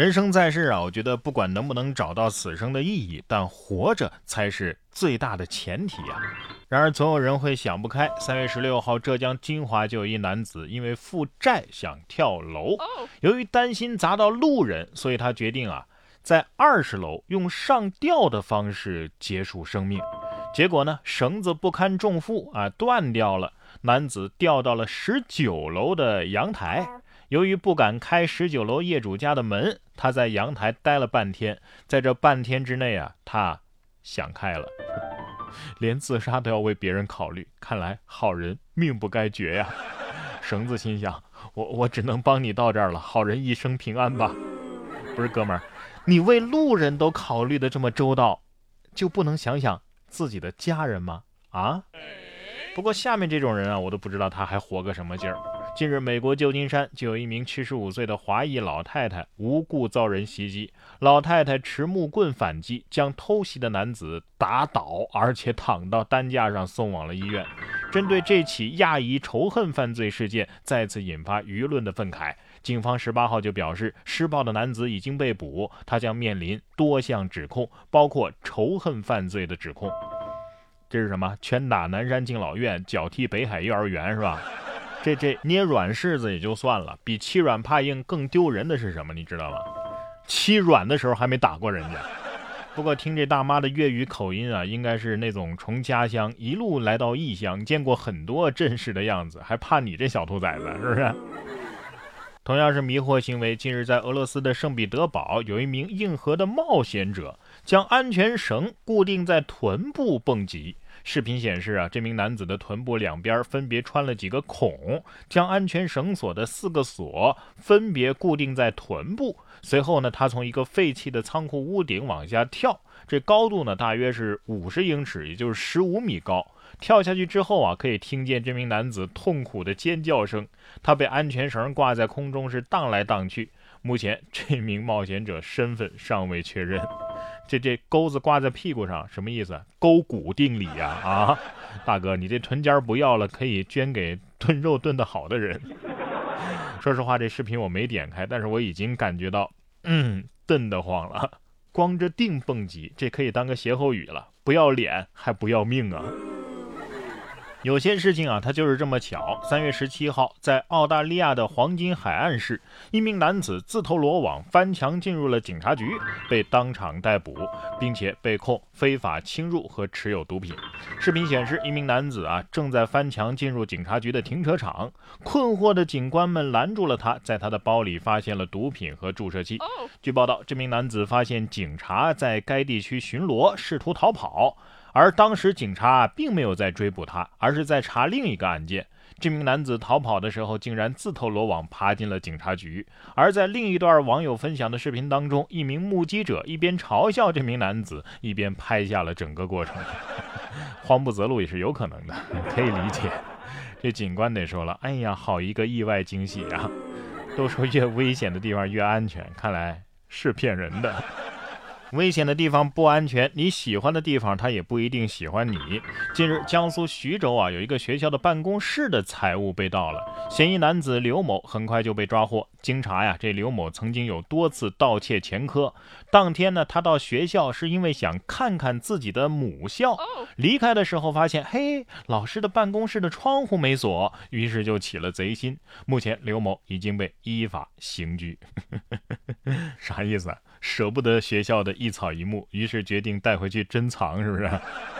人生在世啊，我觉得不管能不能找到此生的意义，但活着才是最大的前提呀。然而，总有人会想不开。三月十六号，浙江金华就有一男子因为负债想跳楼，由于担心砸到路人，所以他决定啊，在二十楼用上吊的方式结束生命。结果呢，绳子不堪重负啊，断掉了。男子掉到了十九楼的阳台。由于不敢开十九楼业主家的门，他在阳台待了半天。在这半天之内啊，他想开了，连自杀都要为别人考虑。看来好人命不该绝呀！绳子心想：我我只能帮你到这儿了，好人一生平安吧。不是哥们儿，你为路人都考虑的这么周到，就不能想想自己的家人吗？啊？不过下面这种人啊，我都不知道他还活个什么劲儿。近日，美国旧金山就有一名七十五岁的华裔老太太无故遭人袭击，老太太持木棍反击，将偷袭的男子打倒，而且躺到担架上送往了医院。针对这起亚裔仇恨犯罪事件，再次引发舆论的愤慨。警方十八号就表示，施暴的男子已经被捕，他将面临多项指控，包括仇恨犯罪的指控。这是什么？拳打南山敬老院，脚踢北海幼儿园，是吧？这这捏软柿子也就算了，比欺软怕硬更丢人的是什么？你知道吗？欺软的时候还没打过人家。不过听这大妈的粤语口音啊，应该是那种从家乡一路来到异乡，见过很多阵势的样子，还怕你这小兔崽子是不是？同样是迷惑行为，近日在俄罗斯的圣彼得堡，有一名硬核的冒险者将安全绳固定在臀部蹦极。视频显示啊，这名男子的臀部两边分别穿了几个孔，将安全绳索的四个锁分别固定在臀部。随后呢，他从一个废弃的仓库屋顶往下跳，这高度呢大约是五十英尺，也就是十五米高。跳下去之后啊，可以听见这名男子痛苦的尖叫声。他被安全绳挂在空中是荡来荡去。目前这名冒险者身份尚未确认。这这钩子挂在屁股上什么意思？勾股定理呀！啊，大哥，你这臀尖不要了，可以捐给炖肉炖得好的人。说实话，这视频我没点开，但是我已经感觉到，嗯，炖得慌了。光着腚蹦极，这可以当个歇后语了。不要脸还不要命啊！有些事情啊，它就是这么巧。三月十七号，在澳大利亚的黄金海岸市，一名男子自投罗网，翻墙进入了警察局，被当场逮捕，并且被控非法侵入和持有毒品。视频显示，一名男子啊正在翻墙进入警察局的停车场，困惑的警官们拦住了他，在他的包里发现了毒品和注射器。据报道，这名男子发现警察在该地区巡逻，试图逃跑。而当时警察并没有在追捕他，而是在查另一个案件。这名男子逃跑的时候，竟然自投罗网，爬进了警察局。而在另一段网友分享的视频当中，一名目击者一边嘲笑这名男子，一边拍下了整个过程。慌不择路也是有可能的，可以理解。这警官得说了：“哎呀，好一个意外惊喜啊！都说越危险的地方越安全，看来是骗人的。”危险的地方不安全，你喜欢的地方他也不一定喜欢你。近日，江苏徐州啊有一个学校的办公室的财物被盗了，嫌疑男子刘某很快就被抓获。经查呀，这刘某曾经有多次盗窃前科。当天呢，他到学校是因为想看看自己的母校，离开的时候发现，嘿，老师的办公室的窗户没锁，于是就起了贼心。目前，刘某已经被依法刑拘。啥意思？舍不得学校的一草一木，于是决定带回去珍藏，是不是？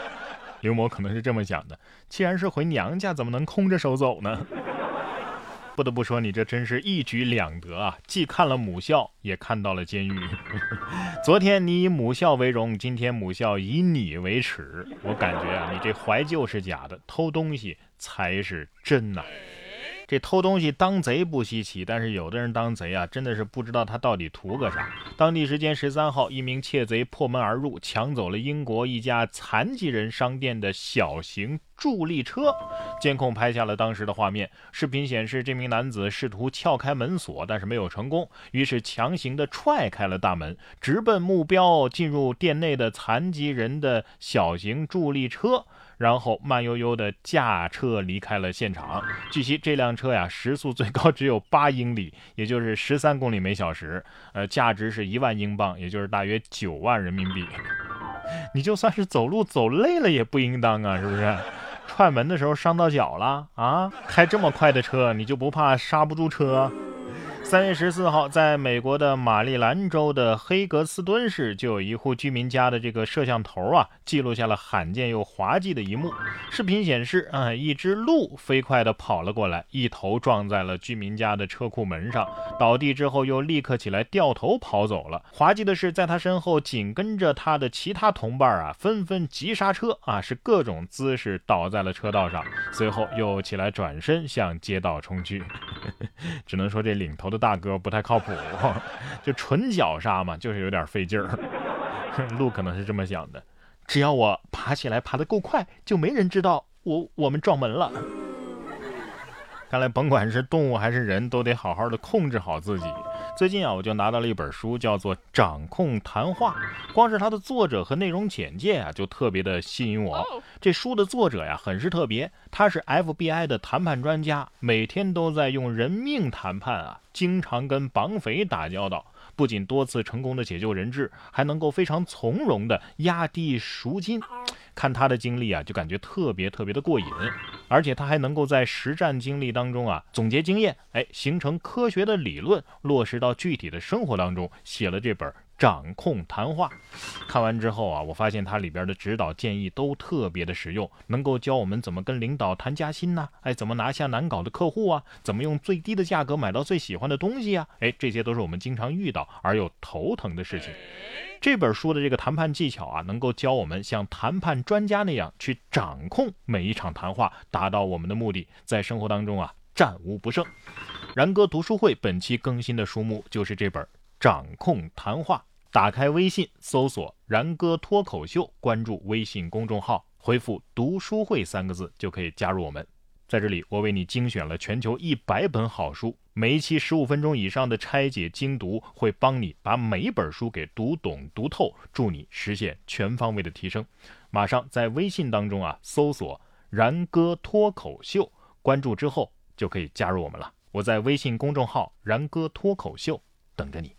刘某可能是这么想的：既然是回娘家，怎么能空着手走呢？不得不说，你这真是一举两得啊！既看了母校，也看到了监狱。昨天你以母校为荣，今天母校以你为耻。我感觉啊，你这怀旧是假的，偷东西才是真呐。这偷东西当贼不稀奇，但是有的人当贼啊，真的是不知道他到底图个啥。当地时间十三号，一名窃贼破门而入，抢走了英国一家残疾人商店的小型助力车。监控拍下了当时的画面，视频显示这名男子试图撬开门锁，但是没有成功，于是强行的踹开了大门，直奔目标进入店内的残疾人的小型助力车。然后慢悠悠地驾车离开了现场。据悉，这辆车呀，时速最高只有八英里，也就是十三公里每小时。呃，价值是一万英镑，也就是大约九万人民币。你就算是走路走累了，也不应当啊，是不是？踹门的时候伤到脚了啊？开这么快的车，你就不怕刹不住车？三月十四号，在美国的马里兰州的黑格斯敦市，就有一户居民家的这个摄像头啊，记录下了罕见又滑稽的一幕。视频显示，啊，一只鹿飞快地跑了过来，一头撞在了居民家的车库门上，倒地之后又立刻起来掉头跑走了。滑稽的是，在他身后紧跟着他的其他同伴啊，纷纷急刹车啊，是各种姿势倒在了车道上，随后又起来转身向街道冲去。只能说这领头的。大哥不太靠谱，就纯脚刹嘛，就是有点费劲儿。路可能是这么想的，只要我爬起来爬得够快，就没人知道我我们撞门了。看来甭管是动物还是人都得好好的控制好自己。最近啊，我就拿到了一本书，叫做《掌控谈话》。光是它的作者和内容简介啊，就特别的吸引我。这书的作者呀，很是特别，他是 FBI 的谈判专家，每天都在用人命谈判啊，经常跟绑匪打交道。不仅多次成功的解救人质，还能够非常从容的压低赎金。看他的经历啊，就感觉特别特别的过瘾。而且他还能够在实战经历当中啊总结经验，哎，形成科学的理论，落实到具体的生活当中，写了这本。掌控谈话，看完之后啊，我发现它里边的指导建议都特别的实用，能够教我们怎么跟领导谈加薪呢？哎，怎么拿下难搞的客户啊？怎么用最低的价格买到最喜欢的东西啊？哎，这些都是我们经常遇到而又头疼的事情。这本书的这个谈判技巧啊，能够教我们像谈判专家那样去掌控每一场谈话，达到我们的目的，在生活当中啊战无不胜。然哥读书会本期更新的书目就是这本《掌控谈话》。打开微信，搜索“然哥脱口秀”，关注微信公众号，回复“读书会”三个字就可以加入我们。在这里，我为你精选了全球一百本好书，每一期十五分钟以上的拆解精读，会帮你把每一本书给读懂读透，助你实现全方位的提升。马上在微信当中啊，搜索“然哥脱口秀”，关注之后就可以加入我们了。我在微信公众号“然哥脱口秀”等着你。